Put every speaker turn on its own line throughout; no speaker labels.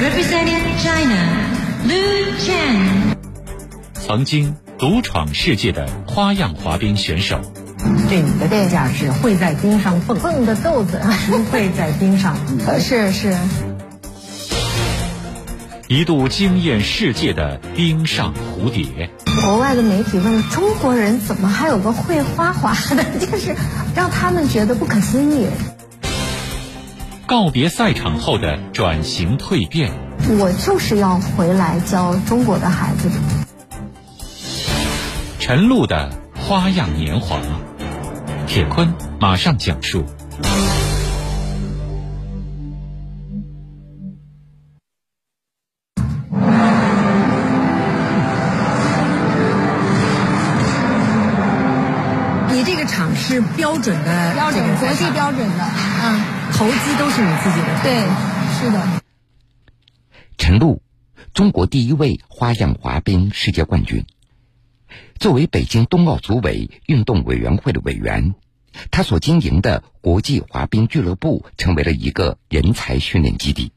Representing China, Lu Chen.
曾经独闯世界的花样滑冰选手，
对你的代价是会在冰上蹦，
蹦的豆子，
不会在冰上移。
是是。
一度惊艳世界的冰上蝴蝶。
国外的媒体问中国人怎么还有个会花滑的，就是让他们觉得不可思议。
告别赛场后的转型蜕变，
我就是要回来教中国的孩子。
陈露的花样年华，铁坤马上讲述。
你这个厂是标准的，
标准国际标准的，嗯，
投资都是你自己的，
对，是的。
陈露，中国第一位花样滑冰世界冠军。作为北京冬奥组委运动委员会的委员，他所经营的国际滑冰俱乐部成为了一个人才训练基地。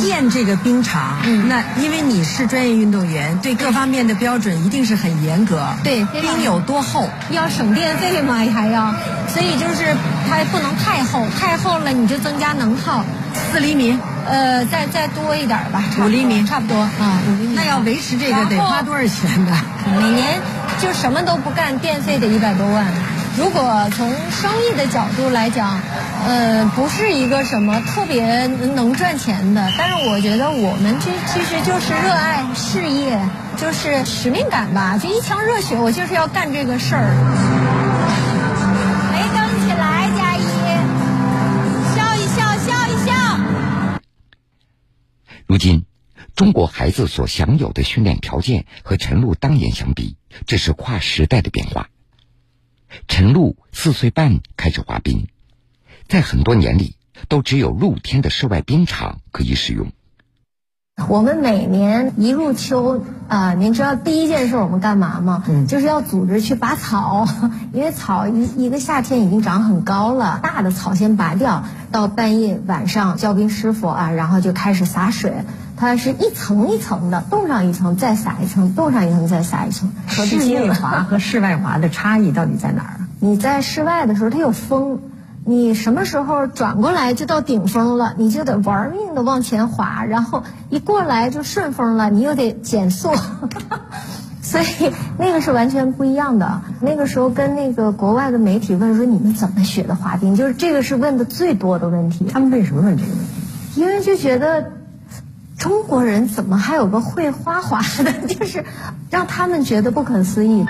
建这个冰场，嗯，那因为你是专业运动员，对各方面的标准一定是很严格。
对，
冰有多厚？
要省电费嘛，还要，所以就是它不能太厚，太厚了你就增加能耗。
四厘米，
呃，再再多一点吧，
五厘米
差不多啊，五厘米。
那要维持这个得花多少钱呢？
每年就什么都不干，电费得一百多万。如果从生意的角度来讲，呃，不是一个什么特别能赚钱的，但是我觉得我们这其实就是热爱事业，就是使命感吧，就一腔热血，我就是要干这个事儿。没蹬起来，佳怡，笑一笑，笑一笑。
如今，中国孩子所享有的训练条件和陈露当年相比，这是跨时代的变化。陈露四岁半开始滑冰，在很多年里都只有露天的室外冰场可以使用。
我们每年一入秋啊，您知道第一件事我们干嘛吗？嗯，就是要组织去拔草，因为草一一个夏天已经长很高了，大的草先拔掉，到半夜晚上叫冰师傅啊，然后就开始洒水。它是一层一层的，冻上一层再撒一层，冻上一层再撒一层。
室内滑和室外滑的差异到底在哪儿？
你在室外的时候它有风，你什么时候转过来就到顶峰了，你就得玩命的往前滑，然后一过来就顺风了，你又得减速，所以那个是完全不一样的。那个时候跟那个国外的媒体问说你们怎么学的滑冰，就是这个是问的最多的问题。
他们为什么问这个问题？
因为就觉得。中国人怎么还有个会花滑的？就是让他们觉得不可思议。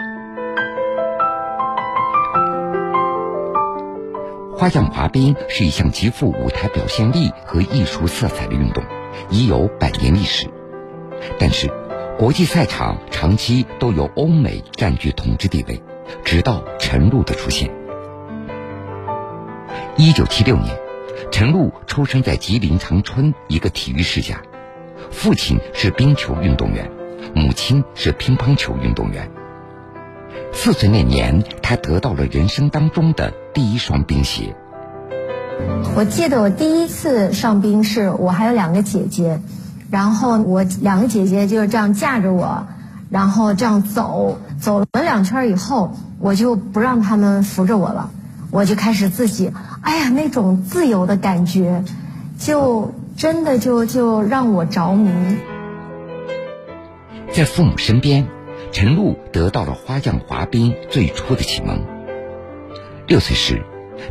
花样滑冰是一项极富舞台表现力和艺术色彩的运动，已有百年历史。但是，国际赛场长期都由欧美占据统治地位，直到陈露的出现。一九七六年，陈露出生在吉林长春一个体育世家。父亲是冰球运动员，母亲是乒乓球运动员。四岁那年，他得到了人生当中的第一双冰鞋。
我记得我第一次上冰是我还有两个姐姐，然后我两个姐姐就是这样架着我，然后这样走，走了两圈以后，我就不让他们扶着我了，我就开始自己，哎呀，那种自由的感觉，就。真的就就让我着迷。
在父母身边，陈露得到了花样滑冰最初的启蒙。六岁时，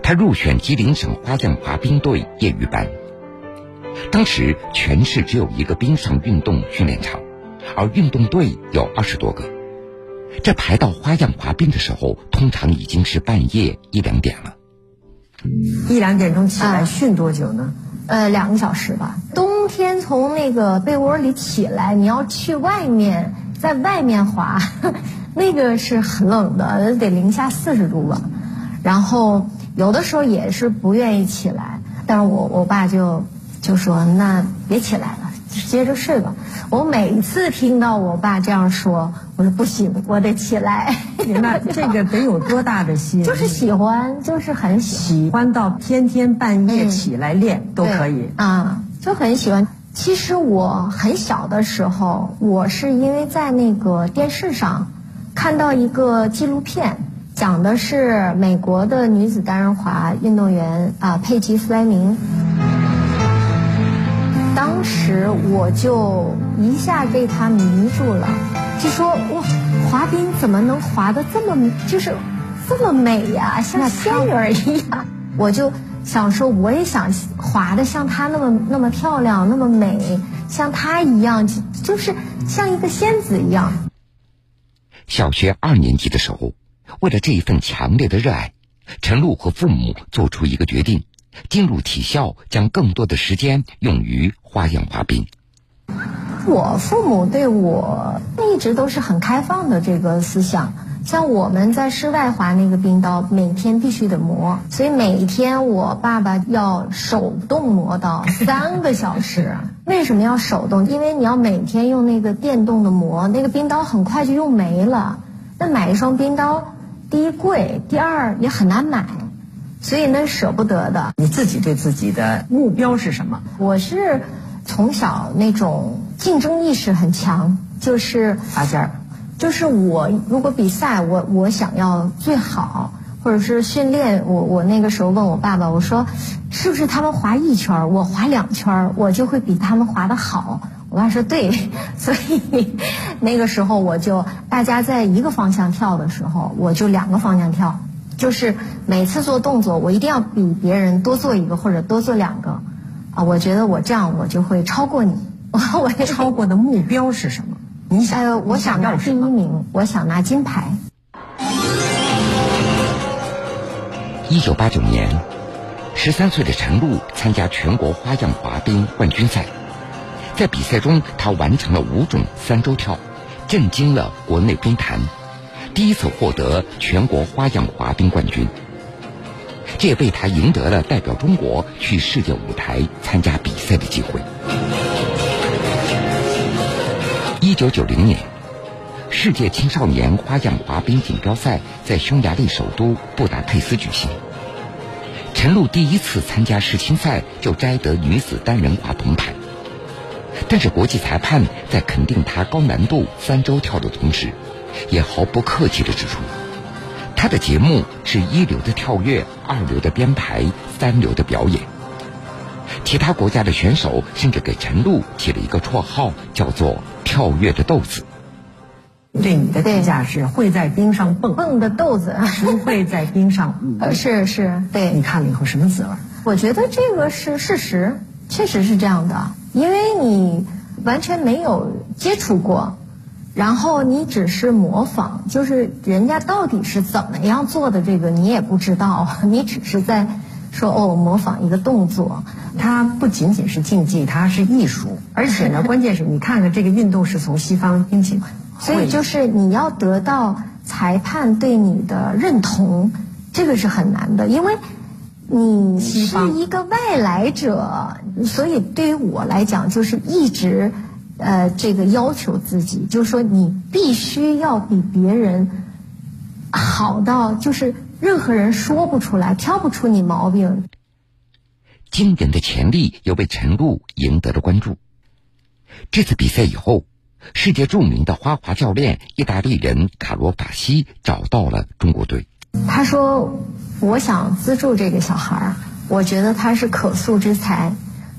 他入选吉林省花样滑冰队业余班。当时全市只有一个冰上运动训练场，而运动队有二十多个。这排到花样滑冰的时候，通常已经是半夜一两点了。
一两点钟起来训多久呢？
呃，两个小时吧。冬天从那个被窝里起来，你要去外面，在外面滑，那个是很冷的，得零下四十度吧。然后有的时候也是不愿意起来，但是我我爸就就说：“那别起来了，接着睡吧。”我每次听到我爸这样说，我说：“不行，我得起来。”
那这个得有多大的心？
就是喜欢，就是很
喜欢喜欢到天天半夜起来练都可以
啊，就很喜欢。其实我很小的时候，我是因为在那个电视上看到一个纪录片，讲的是美国的女子单人滑运动员啊佩吉弗莱明。当时我就一下被他迷住了，就说哇，滑冰怎么能滑得这么就是这么美呀，像仙女儿一样，我就。想说，我也想滑的像她那么那么漂亮，那么美，像她一样，就是像一个仙子一样。
小学二年级的时候，为了这一份强烈的热爱，陈露和父母做出一个决定：进入体校，将更多的时间用于花样滑冰。
我父母对我一直都是很开放的这个思想。像我们在室外滑那个冰刀，每天必须得磨，所以每天我爸爸要手动磨刀 三个小时。为什么要手动？因为你要每天用那个电动的磨，那个冰刀很快就用没了。那买一双冰刀，第一贵，第二也很难买，所以那舍不得的。
你自己对自己的目标是什么？
我是从小那种竞争意识很强，就是
拔尖儿。
就是我如果比赛，我我想要最好，或者是训练，我我那个时候问我爸爸，我说，是不是他们滑一圈，我滑两圈，我就会比他们滑的好？我爸说对，所以那个时候我就大家在一个方向跳的时候，我就两个方向跳，就是每次做动作，我一定要比别人多做一个或者多做两个，啊，我觉得我这样我就会超过你。
我超过的目标是什么？你想，
我想拿第一名，我想拿金牌。
一九八九年，十三岁的陈露参加全国花样滑冰冠军赛，在比赛中，她完成了五种三周跳，震惊了国内冰坛，第一次获得全国花样滑冰冠军。这也为她赢得了代表中国去世界舞台参加比赛的机会。一九九零年，世界青少年花样滑冰锦标赛在匈牙利首都布达佩斯举行。陈露第一次参加世青赛就摘得女子单人滑铜牌，但是国际裁判在肯定她高难度三周跳的同时，也毫不客气地指出，她的节目是一流的跳跃、二流的编排、三流的表演。其他国家的选手甚至给陈露起了一个绰号，叫做。跳跃的豆子，
对你的评价是会在冰上蹦
蹦的豆子，
不会在冰上舞。
是是，对
你看了以后什么滋味？
我觉得这个是事实，确实是这样的。因为你完全没有接触过，然后你只是模仿，就是人家到底是怎么样做的，这个你也不知道，你只是在。说哦，模仿一个动作，
它不仅仅是竞技，它是艺术，而且呢，关键是你看看这个运动是从西方兴起，
所以就是你要得到裁判对你的认同，这个是很难的，因为你是一个外来者，所以对于我来讲，就是一直呃这个要求自己，就是说你必须要比别人好到就是。任何人说不出来，挑不出你毛病。
经典的潜力又被陈露赢得了关注。这次比赛以后，世界著名的花滑教练意大利人卡罗法西找到了中国队。
他说：“我想资助这个小孩儿，我觉得他是可塑之才。”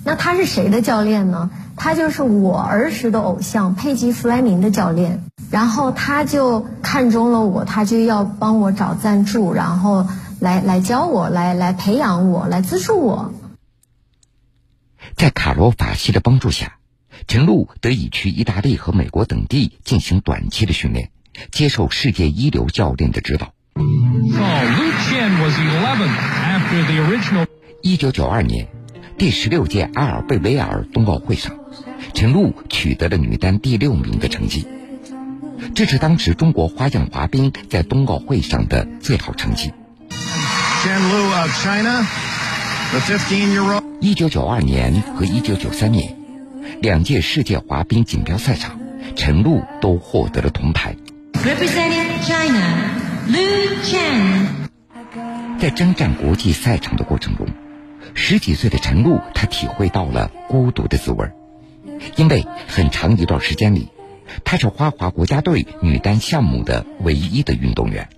那他是谁的教练呢？他就是我儿时的偶像佩吉弗莱明的教练。然后他就看中了我，他就要帮我找赞助，然后来来教我，来来培养我，来资助我。
在卡罗法西的帮助下，陈露得以去意大利和美国等地进行短期的训练，接受世界一流教练的指导。一九九二年，第十六届阿尔贝维尔冬奥会上，陈露取得了女单第六名的成绩。这是当时中国花样滑冰在冬奥会上的最好成绩。一九九二年和一九九三年，两届世界滑冰锦标赛上，陈露都获得了铜牌。在征战国际赛场的过程中，十几岁的陈露，她体会到了孤独的滋味。因为很长一段时间里，她是花滑国家队女单项目的唯一的运动员。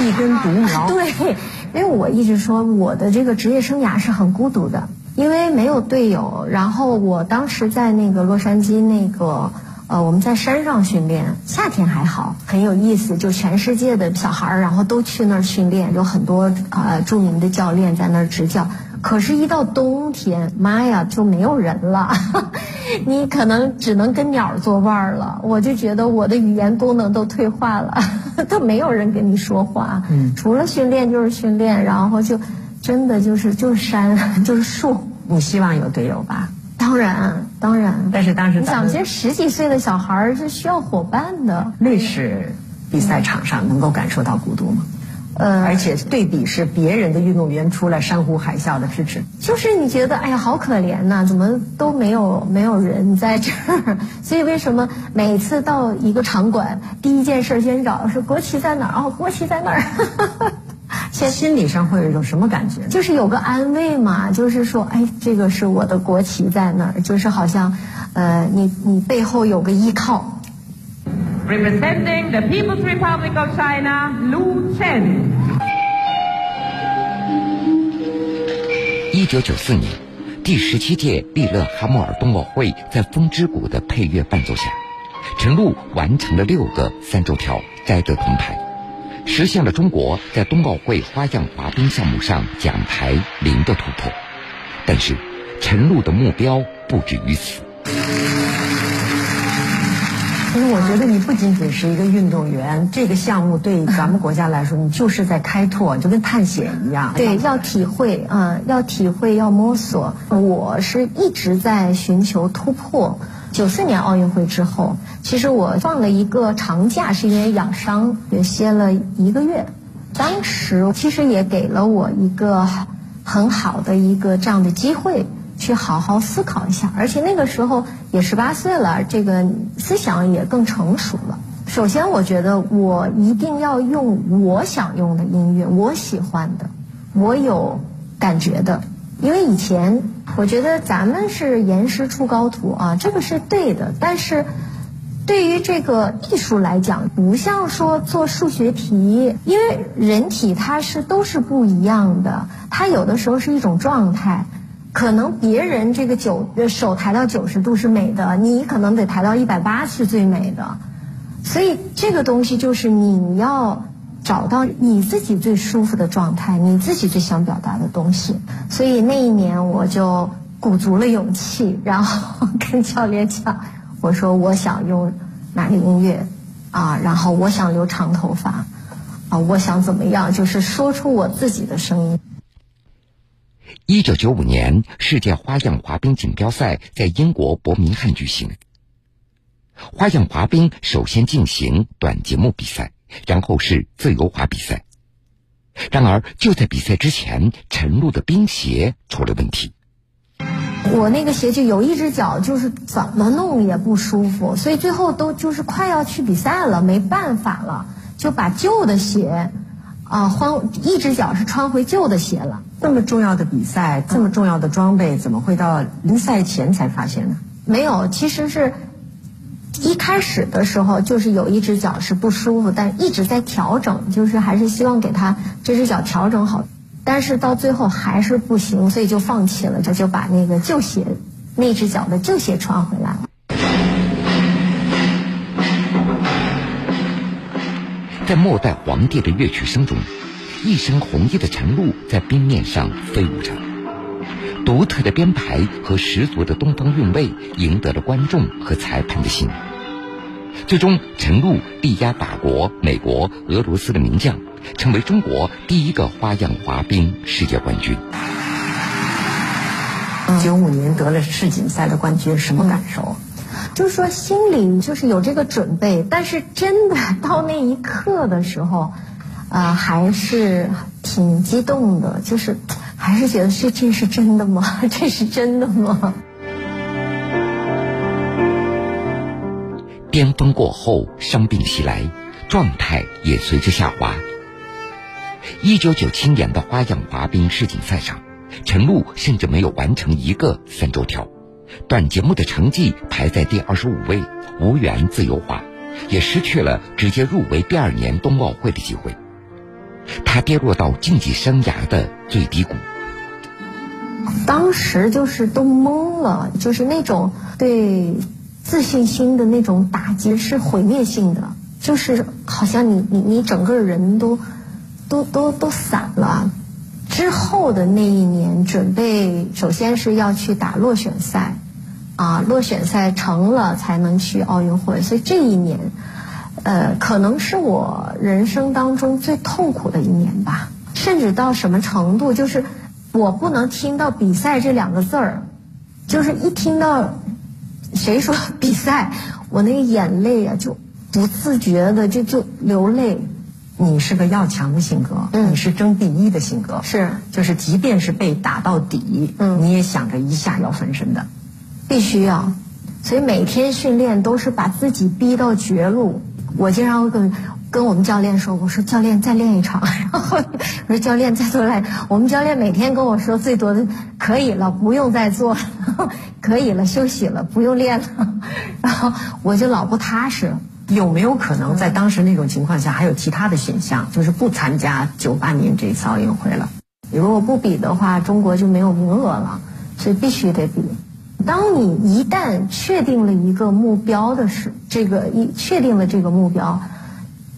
一根独苗，
对，因为我一直说我的这个职业生涯是很孤独的，因为没有队友。然后我当时在那个洛杉矶那个。呃，我们在山上训练，夏天还好，很有意思。就全世界的小孩儿，然后都去那儿训练，有很多呃著名的教练在那儿执教。可是，一到冬天，妈呀，就没有人了，你可能只能跟鸟作伴了。我就觉得我的语言功能都退化了，都没有人跟你说话。嗯，除了训练就是训练，然后就真的就是就是山 就是树。
你希望有队友吧？
当然，当然。
但是当时，
你想，其实十几岁的小孩儿是需要伙伴的。
那是比赛场上能够感受到孤独吗？呃，而且对比是别人的运动员出来山呼海啸的支持，
就是你觉得哎呀好可怜呐，怎么都没有没有人在这儿？所以为什么每次到一个场馆，第一件事先找是国旗在哪儿？哦，国旗在那儿。
现心理上会有一种什么感觉？
就是有个安慰嘛，就是说，哎，这个是我的国旗在那儿，就是好像，呃，你你背后有个依靠。
Representing the People's Republic of China, Lu Chen。
一九九四年，第十七届利勒哈默尔冬奥会在《风之谷》的配乐伴奏下，陈露完成了六个三周跳，摘得铜牌。实现了中国在冬奥会花样滑冰项目上奖牌零的突破，但是陈露的目标不止于此。
其实我觉得你不仅仅是一个运动员，这个项目对咱们国家来说，你就是在开拓，就跟探险一样。
对，要体会啊，要体会，要摸索。我是一直在寻求突破。九四年奥运会之后，其实我放了一个长假，是因为养伤，也歇了一个月。当时其实也给了我一个很好的一个这样的机会，去好好思考一下。而且那个时候也十八岁了，这个思想也更成熟了。首先，我觉得我一定要用我想用的音乐，我喜欢的，我有感觉的。因为以前我觉得咱们是严师出高徒啊，这个是对的。但是，对于这个艺术来讲，不像说做数学题，因为人体它是都是不一样的，它有的时候是一种状态，可能别人这个九手抬到九十度是美的，你可能得抬到一百八是最美的。所以这个东西就是你要。找到你自己最舒服的状态，你自己最想表达的东西。所以那一年我就鼓足了勇气，然后跟教练讲：“我说我想用哪个音乐啊？然后我想留长头发啊，我想怎么样？就是说出我自己的声音。”
一九九五年世界花样滑冰锦标赛在英国伯明翰举行，花样滑冰首先进行短节目比赛。然后是自由滑比赛，然而就在比赛之前，陈露的冰鞋出了问题。
我那个鞋就有一只脚就是怎么弄也不舒服，所以最后都就是快要去比赛了，没办法了，就把旧的鞋啊换一只脚是穿回旧的鞋了。
这么重要的比赛，这么重要的装备，怎么会到临赛前才发现呢？
没有，其实是。一开始的时候就是有一只脚是不舒服，但一直在调整，就是还是希望给他这只脚调整好，但是到最后还是不行，所以就放弃了，就就把那个旧鞋，那只脚的旧鞋穿回来了。
在末代皇帝的乐曲声中，一身红衣的陈露在冰面上飞舞着，独特的编排和十足的东方韵味赢得了观众和裁判的心。最终，陈露力压法国、美国、俄罗斯的名将，成为中国第一个花样滑冰世界冠军。
九五年得了世锦赛的冠军，什么感受？
就是说心里就是有这个准备，但是真的到那一刻的时候，啊，还是挺激动的，就是还是觉得这这是真的吗？这是真的吗？
巅峰过后，伤病袭来，状态也随之下滑。一九九七年的花样滑冰世锦赛上，陈露甚至没有完成一个三周跳，短节目的成绩排在第二十五位，无缘自由滑，也失去了直接入围第二年冬奥会的机会。他跌落到竞技生涯的最低谷。
当时就是都懵了，就是那种对自信心的那种打击是毁灭性的，就是好像你你你整个人都都都都散了。之后的那一年，准备首先是要去打落选赛，啊，落选赛成了才能去奥运会，所以这一年，呃，可能是我人生当中最痛苦的一年吧。甚至到什么程度，就是我不能听到比赛这两个字儿，就是一听到谁说比赛，我那个眼泪啊就不自觉的就就流泪。
你是个要强的性格，你是争第一的性格，
是，
就是即便是被打到底，嗯，你也想着一下要翻身的，
必须要，所以每天训练都是把自己逼到绝路。我经常会跟跟我们教练说，我说教练再练一场，然后我说教练再多来，我们教练每天跟我说最多的可以了，不用再做，可以了，休息了，不用练了，然后我就老不踏实。
有没有可能在当时那种情况下还有其他的选项，就是不参加九八年这次奥运会了？
如果不比的话，中国就没有名额了，所以必须得比。当你一旦确定了一个目标的时，这个一确定了这个目标，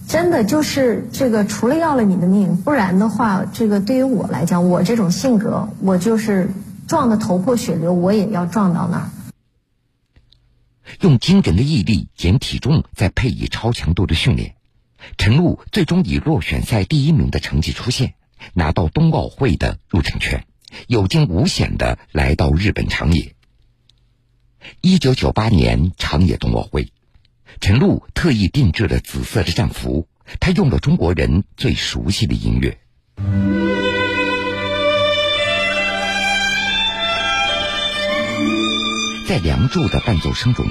真的就是这个除了要了你的命，不然的话，这个对于我来讲，我这种性格，我就是撞得头破血流，我也要撞到那儿。
用惊人的毅力减体重，再配以超强度的训练，陈露最终以落选赛第一名的成绩出现，拿到冬奥会的入场券，有惊无险的来到日本长野。一九九八年长野冬奥会，陈露特意定制了紫色的战服，她用了中国人最熟悉的音乐。在《梁祝》的伴奏声中，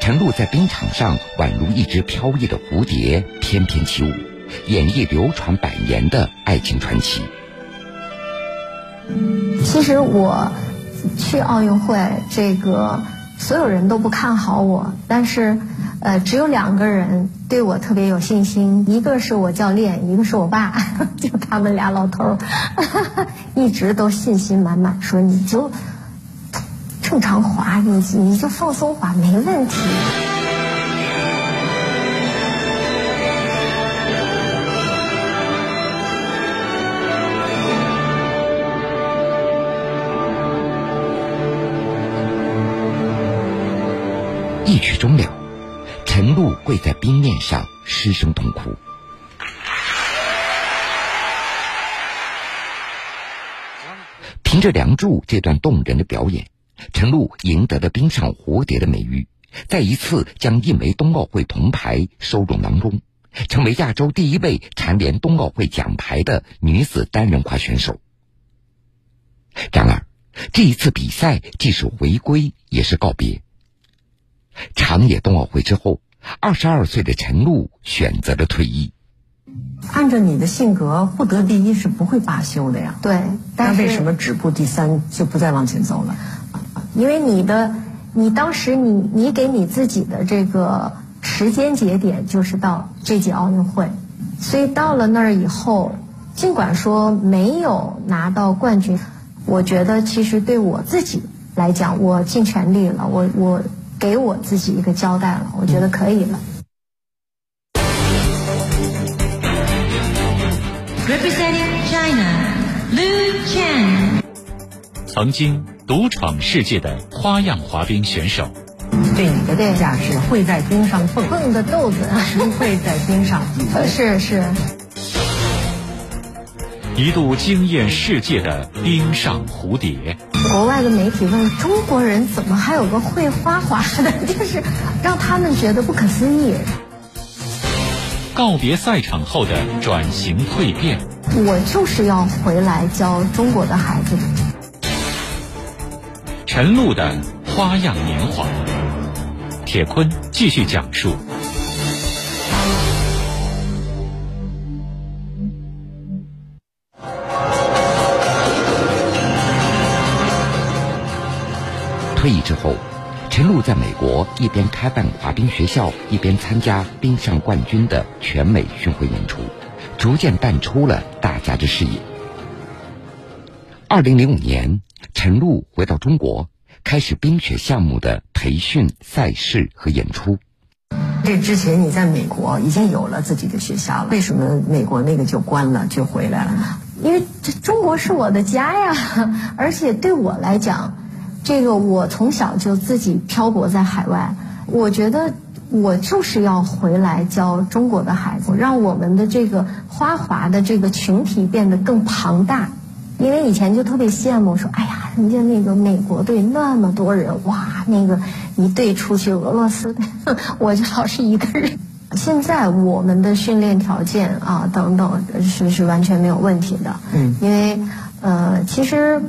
陈露在冰场上宛如一只飘逸的蝴蝶，翩翩起舞，演绎流传百年的爱情传奇。
其实我去奥运会，这个所有人都不看好我，但是呃，只有两个人对我特别有信心，一个是我教练，一个是我爸，就他们俩老头儿，一直都信心满满，说你就。正常滑，你你就放松滑，没问题。
一曲终了，陈露跪在冰面上失声痛哭。凭着《梁祝》这段动人的表演。陈露赢得了冰上蝴蝶的美誉，再一次将一枚冬奥会铜牌收入囊中，成为亚洲第一位蝉联冬奥会奖牌的女子单人滑选手。然而，这一次比赛既是回归，也是告别。长野冬奥会之后，二十二岁的陈露选择了退役。
按照你的性格，不得第一是不会罢休的呀。
对，
那为什么止步第三就不再往前走了？
因为你的，你当时你你给你自己的这个时间节点就是到这届奥运会，所以到了那儿以后，尽管说没有拿到冠军，我觉得其实对我自己来讲，我尽全力了，我我给我自己一个交代了，我觉得可以了。
Representing China, Lu Chen.
曾经独闯世界的花样滑冰选手，
对你的评价是会在冰上蹦
蹦的豆子，
不会在冰上
是是。
一度惊艳世界的冰上蝴蝶。
国外的媒体问中国人怎么还有个会花滑的，就是让他们觉得不可思议。
告别赛场后的转型蜕变，
我就是要回来教中国的孩子。
陈露的花样年华，铁坤继续讲述。
退役之后，陈露在美国一边开办滑冰学校，一边参加冰上冠军的全美巡回演出，逐渐淡出了大家的视野。二零零五年，陈露回到中国，开始冰雪项目的培训、赛事和演出。
这之前你在美国已经有了自己的学校了，为什么美国那个就关了就回来了？
因为这中国是我的家呀，而且对我来讲，这个我从小就自己漂泊在海外，我觉得我就是要回来教中国的孩子，让我们的这个花滑的这个群体变得更庞大。因为以前就特别羡慕，说哎呀，人家那个美国队那么多人，哇，那个一队出去俄罗斯，我就老是一个人。现在我们的训练条件啊等等是是完全没有问题的。嗯，因为呃，其实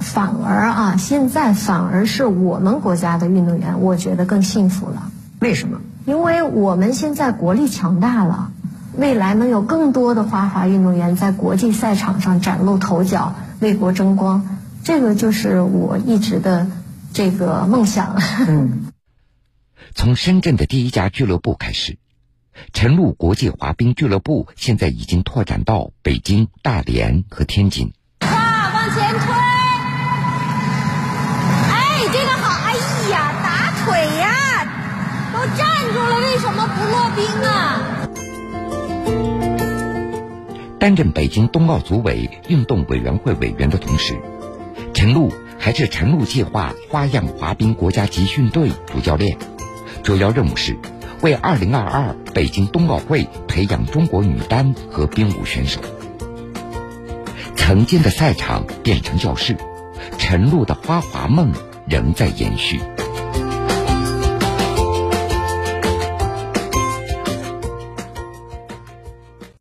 反而啊，现在反而是我们国家的运动员，我觉得更幸福了。
为什么？
因为我们现在国力强大了。未来能有更多的花滑运动员在国际赛场上崭露头角，为国争光，这个就是我一直的这个梦想。嗯，
从深圳的第一家俱乐部开始，陈露国际滑冰俱乐部现在已经拓展到北京、大连和天津。
冰啊？
担任北京冬奥组委运动委员会委员的同时，陈露还是陈露计划花样滑冰国家集训队主教练，主要任务是为2022北京冬奥会培养中国女单和冰舞选手。曾经的赛场变成教室，陈露的花滑梦仍在延续。